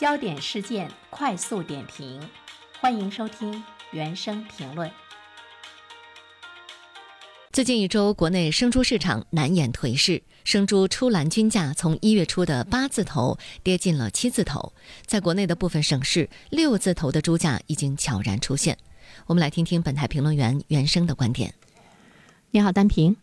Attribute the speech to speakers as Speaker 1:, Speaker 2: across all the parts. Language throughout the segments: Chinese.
Speaker 1: 焦点事件快速点评，欢迎收听原声评论。
Speaker 2: 最近一周，国内生猪市场难掩颓势，生猪出栏均价从一月初的八字头跌进了七字头，在国内的部分省市，六字头的猪价已经悄然出现。我们来听听本台评论员原生的观点。
Speaker 1: 你好，单平。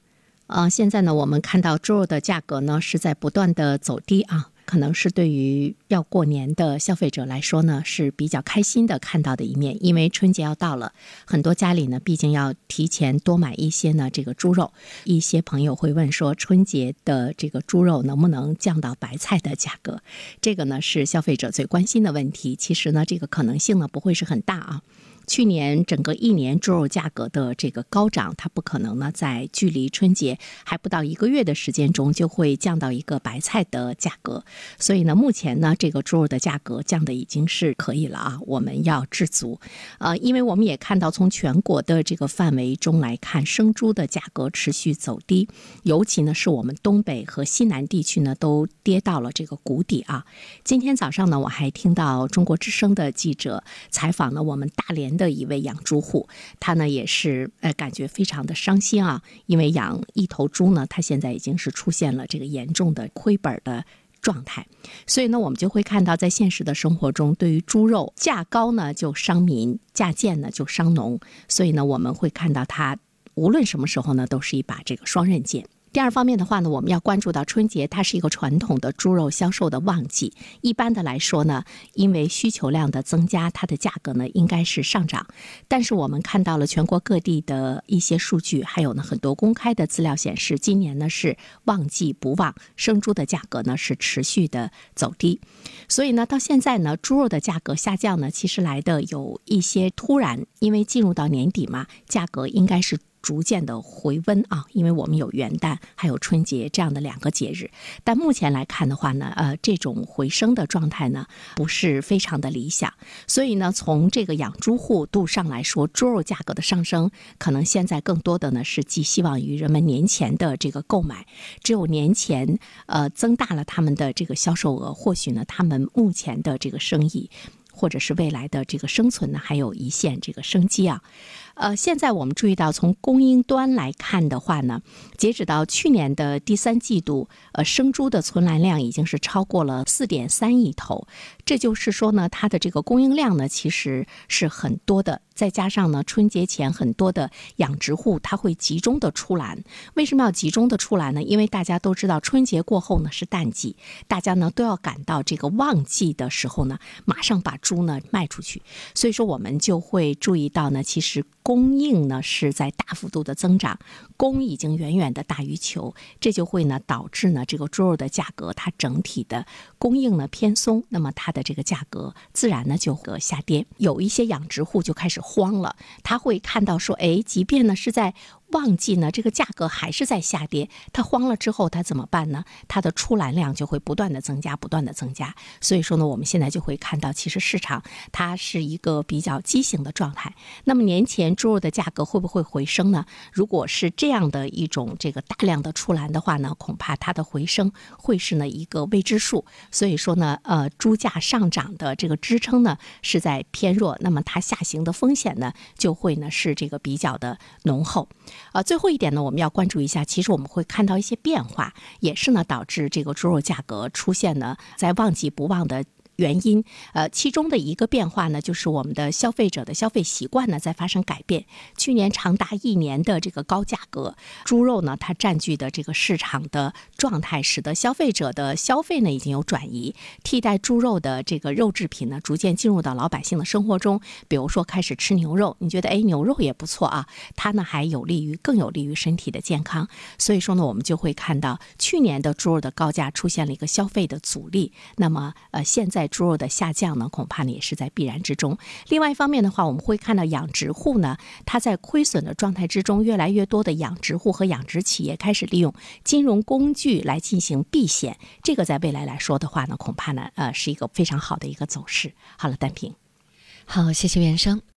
Speaker 1: 呃，现在呢，我们看到猪肉的价格呢是在不断的走低啊。可能是对于要过年的消费者来说呢，是比较开心的看到的一面，因为春节要到了，很多家里呢，毕竟要提前多买一些呢这个猪肉。一些朋友会问说，春节的这个猪肉能不能降到白菜的价格？这个呢是消费者最关心的问题。其实呢，这个可能性呢不会是很大啊。去年整个一年猪肉价格的这个高涨，它不可能呢在距离春节还不到一个月的时间中就会降到一个白菜的价格。所以呢，目前呢这个猪肉的价格降的已经是可以了啊，我们要知足。呃，因为我们也看到从全国的这个范围中来看，生猪的价格持续走低，尤其呢是我们东北和西南地区呢都跌到了这个谷底啊。今天早上呢，我还听到中国之声的记者采访了我们大连。的一位养猪户，他呢也是呃感觉非常的伤心啊，因为养一头猪呢，他现在已经是出现了这个严重的亏本的状态，所以呢，我们就会看到在现实的生活中，对于猪肉价高呢就伤民，价贱呢就伤农，所以呢，我们会看到它无论什么时候呢都是一把这个双刃剑。第二方面的话呢，我们要关注到春节，它是一个传统的猪肉销售的旺季。一般的来说呢，因为需求量的增加，它的价格呢应该是上涨。但是我们看到了全国各地的一些数据，还有呢很多公开的资料显示，今年呢是旺季不旺，生猪的价格呢是持续的走低。所以呢，到现在呢，猪肉的价格下降呢，其实来的有一些突然，因为进入到年底嘛，价格应该是。逐渐的回温啊，因为我们有元旦还有春节这样的两个节日，但目前来看的话呢，呃，这种回升的状态呢不是非常的理想，所以呢，从这个养猪户度上来说，猪肉价格的上升，可能现在更多的呢是寄希望于人们年前的这个购买，只有年前呃增大了他们的这个销售额，或许呢，他们目前的这个生意。或者是未来的这个生存呢，还有一线这个生机啊。呃，现在我们注意到，从供应端来看的话呢，截止到去年的第三季度，呃，生猪的存栏量已经是超过了四点三亿头。这就是说呢，它的这个供应量呢，其实是很多的。再加上呢，春节前很多的养殖户他会集中的出栏。为什么要集中的出栏呢？因为大家都知道，春节过后呢是淡季，大家呢都要赶到这个旺季的时候呢，马上把猪呢卖出去。所以说，我们就会注意到呢，其实供应呢是在大幅度的增长，供已经远远的大于求，这就会呢导致呢这个猪肉的价格它整体的供应呢偏松，那么它的这个价格自然呢就会下跌。有一些养殖户就开始。慌了，他会看到说，哎，即便呢是在。旺季呢，这个价格还是在下跌，他慌了之后，他怎么办呢？他的出栏量就会不断的增加，不断的增加。所以说呢，我们现在就会看到，其实市场它是一个比较畸形的状态。那么年前猪肉的价格会不会回升呢？如果是这样的一种这个大量的出栏的话呢，恐怕它的回升会是呢一个未知数。所以说呢，呃，猪价上涨的这个支撑呢是在偏弱，那么它下行的风险呢就会呢是这个比较的浓厚。呃，最后一点呢，我们要关注一下，其实我们会看到一些变化，也是呢导致这个猪肉价格出现呢在旺季不旺的。原因，呃，其中的一个变化呢，就是我们的消费者的消费习惯呢在发生改变。去年长达一年的这个高价格猪肉呢，它占据的这个市场的状态，使得消费者的消费呢已经有转移，替代猪肉的这个肉制品呢，逐渐进入到老百姓的生活中。比如说开始吃牛肉，你觉得哎牛肉也不错啊，它呢还有利于更有利于身体的健康。所以说呢，我们就会看到去年的猪肉的高价出现了一个消费的阻力。那么呃现在猪肉的下降呢，恐怕呢也是在必然之中。另外一方面的话，我们会看到养殖户呢，它在亏损的状态之中，越来越多的养殖户和养殖企业开始利用金融工具来进行避险。这个在未来来说的话呢，恐怕呢，呃，是一个非常好的一个走势。好了，单平，
Speaker 2: 好，谢谢袁生。